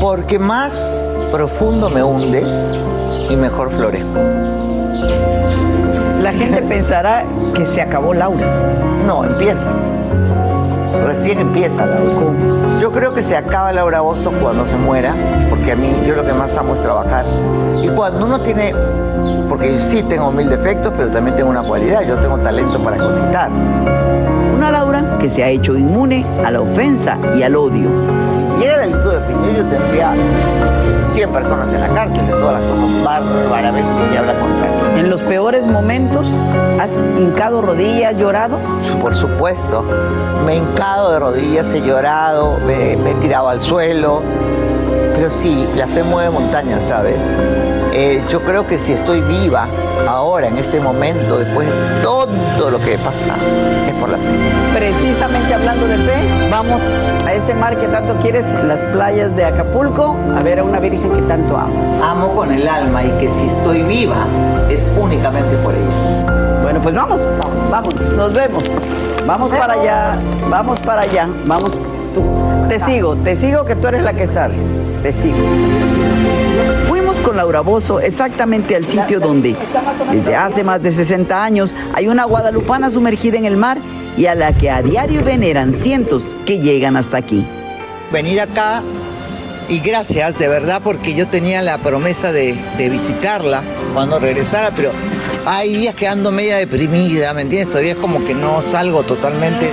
Porque más profundo me hundes y mejor florezco. La gente pensará que se acabó Laura. No, empieza. Recién empieza Laura. Yo creo que se acaba Laura Bozo cuando se muera, porque a mí yo lo que más amo es trabajar. Y cuando uno tiene, porque sí tengo mil defectos, pero también tengo una cualidad, yo tengo talento para conectar. Una Laura que se ha hecho inmune a la ofensa y al odio. Yo tendría 100 personas en la cárcel de todas las cosas bárbaramente que habla contra. En los peores momentos, ¿has hincado rodillas, llorado? Por supuesto, me he hincado de rodillas, he llorado, me, me he tirado al suelo, pero sí, la fe mueve montañas, ¿sabes? Eh, yo creo que si estoy viva ahora, en este momento, después de todo lo que pasa, es por la fe. Precisamente hablando de fe, vamos a ese mar que tanto quieres, las playas de Acapulco, a ver a una virgen que tanto amas. Amo con el alma y que si estoy viva es únicamente por ella. Bueno, pues vamos, vamos, nos vemos. Vamos para allá, vamos para allá, vamos. Tú, te sigo, te sigo que tú eres la que sabe. Te sigo. Con Laura Bozo exactamente al sitio donde, desde hace más de 60 años, hay una guadalupana sumergida en el mar y a la que a diario veneran cientos que llegan hasta aquí. venir acá y gracias de verdad porque yo tenía la promesa de, de visitarla cuando regresara, pero hay días que ando media deprimida, ¿me entiendes? Todavía es como que no salgo totalmente.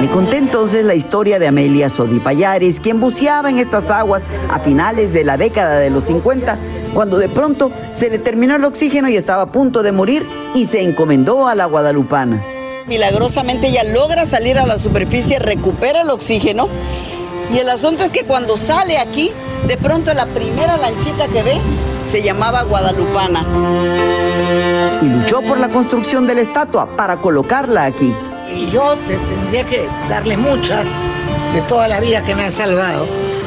Me conté entonces la historia de Amelia Sodi Payares, quien buceaba en estas aguas a finales de la década de los 50 cuando de pronto se le terminó el oxígeno y estaba a punto de morir y se encomendó a la guadalupana. Milagrosamente ella logra salir a la superficie, recupera el oxígeno y el asunto es que cuando sale aquí, de pronto la primera lanchita que ve se llamaba Guadalupana. Y luchó por la construcción de la estatua para colocarla aquí. Y yo te tendría que darle muchas de toda la vida que me ha salvado.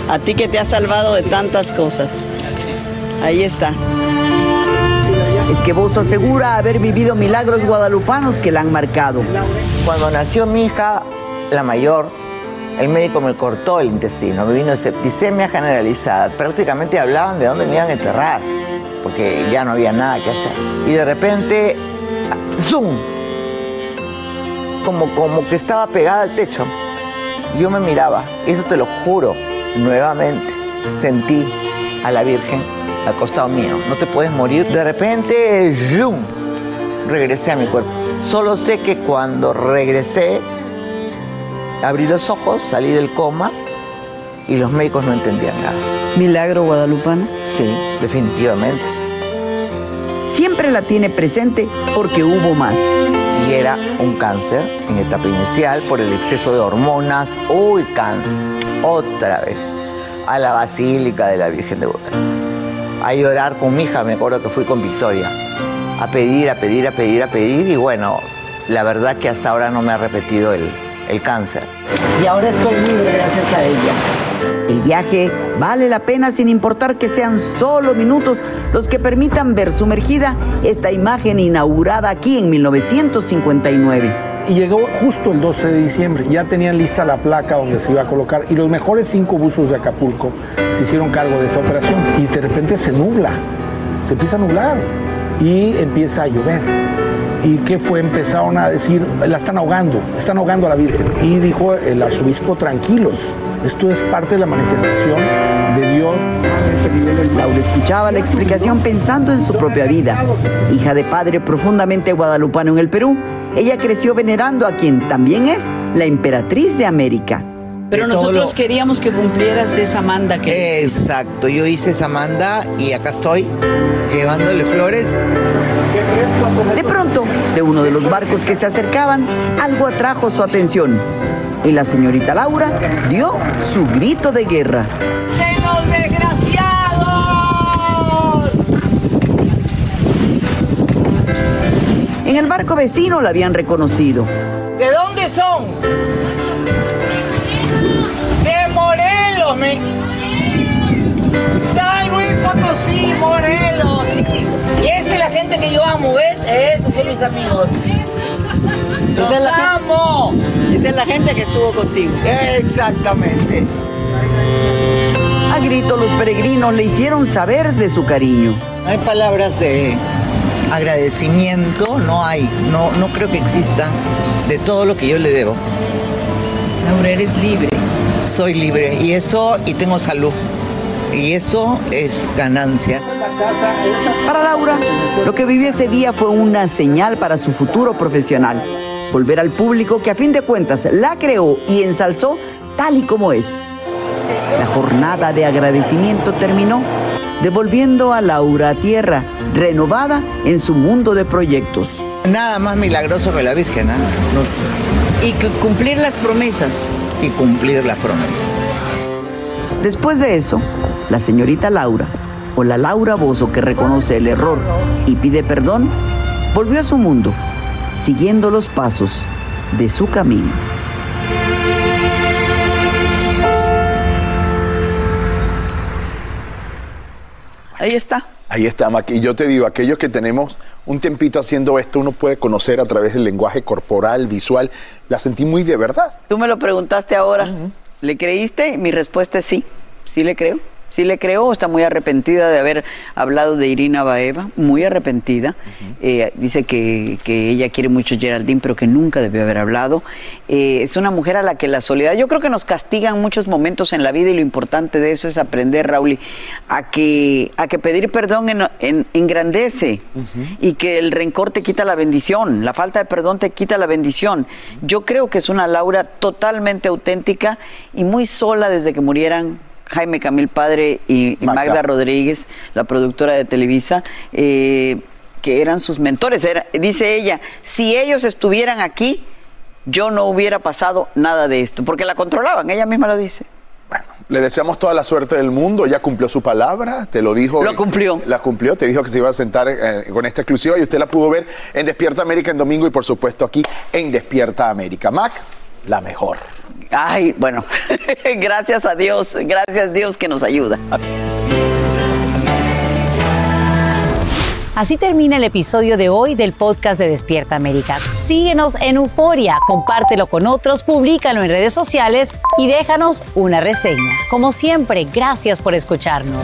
A ti que te ha salvado de tantas cosas. Ahí está. Es que Bozo asegura haber vivido milagros guadalupanos que la han marcado. Cuando nació mi hija, la mayor, el médico me cortó el intestino, me vino septicemia generalizada. Prácticamente hablaban de dónde me iban a enterrar, porque ya no había nada que hacer. Y de repente, ¡zoom! Como, como que estaba pegada al techo. Yo me miraba, eso te lo juro, nuevamente sentí a la Virgen al costado mío. No te puedes morir. De repente, ¡zoom! Regresé a mi cuerpo. Solo sé que cuando regresé, abrí los ojos, salí del coma y los médicos no entendían nada. ¿Milagro guadalupano? Sí, definitivamente. Siempre la tiene presente porque hubo más. Y era un cáncer en etapa inicial por el exceso de hormonas. Uy, cáncer. Otra vez. A la Basílica de la Virgen de Guadalupe. A llorar con mi hija, me acuerdo que fui con Victoria. A pedir, a pedir, a pedir, a pedir. Y bueno, la verdad que hasta ahora no me ha repetido el, el cáncer. Y ahora estoy libre gracias a ella. El viaje vale la pena sin importar que sean solo minutos los que permitan ver sumergida esta imagen inaugurada aquí en 1959. Y llegó justo el 12 de diciembre, ya tenían lista la placa donde se iba a colocar y los mejores cinco buzos de Acapulco se hicieron cargo de esa operación y de repente se nubla, se empieza a nublar y empieza a llover. ¿Y qué fue? Empezaron a decir, la están ahogando, están ahogando a la Virgen. Y dijo el arzobispo, tranquilos, esto es parte de la manifestación de Dios. Laura escuchaba la explicación pensando en su propia vida. Hija de padre profundamente guadalupano en el Perú, ella creció venerando a quien también es la emperatriz de América. Pero nosotros queríamos que cumplieras esa manda que... Exacto, yo hice esa manda y acá estoy llevándole flores. De pronto, de uno de los barcos que se acercaban, algo atrajo su atención. Y la señorita Laura dio su grito de guerra. ¡Senos desgraciados! En el barco vecino la habían reconocido. ¿De dónde son? De Morelos, me... Luis Potosí, Morelos. Y esa es la gente que yo amo, ¿ves? Esos son mis amigos. Los Esa es la amo. Esa es la gente que estuvo contigo. Exactamente. A grito los peregrinos le hicieron saber de su cariño. No hay palabras de agradecimiento, no hay, no, no creo que exista de todo lo que yo le debo. Laura, eres libre. Soy libre y eso, y tengo salud. Y eso es ganancia. Para Laura, lo que vivió ese día fue una señal para su futuro profesional. Volver al público que a fin de cuentas la creó y ensalzó tal y como es. La jornada de agradecimiento terminó, devolviendo a Laura a tierra, renovada en su mundo de proyectos. Nada más milagroso que la Virgen, ¿ah? no existe. Y que cumplir las promesas. Y cumplir las promesas. Después de eso, la señorita Laura, o la Laura Bozo que reconoce el error y pide perdón, volvió a su mundo, siguiendo los pasos de su camino. Ahí está. Ahí está, Maki. Y yo te digo, aquellos que tenemos un tiempito haciendo esto, uno puede conocer a través del lenguaje corporal, visual. La sentí muy de verdad. Tú me lo preguntaste ahora. ¿Le creíste? Mi respuesta es sí. Sí le creo. Sí le creo, está muy arrepentida de haber hablado de Irina Baeva, muy arrepentida. Eh, dice que, que ella quiere mucho a Geraldine, pero que nunca debió haber hablado. Eh, es una mujer a la que la soledad, yo creo que nos castigan muchos momentos en la vida y lo importante de eso es aprender, Raúl, a que, a que pedir perdón en- en- engrandece y que el rencor te quita la bendición, la falta de perdón te quita la bendición. Yo creo que es una Laura totalmente auténtica y muy sola desde que murieran Jaime Camil Padre y, y Magda. Magda Rodríguez, la productora de Televisa, eh, que eran sus mentores. Era- dice ella, si ellos estuvieran aquí, yo no hubiera pasado nada de esto, porque la controlaban, ella misma lo dice. Le deseamos toda la suerte del mundo. Ella cumplió su palabra, te lo dijo. Lo cumplió. La cumplió, te dijo que se iba a sentar eh, con esta exclusiva y usted la pudo ver en Despierta América en domingo y por supuesto aquí en Despierta América. Mac, la mejor. Ay, bueno, gracias a Dios, gracias a Dios que nos ayuda. Así termina el episodio de hoy del podcast de Despierta América. Síguenos en Euforia, compártelo con otros, públicalo en redes sociales y déjanos una reseña. Como siempre, gracias por escucharnos.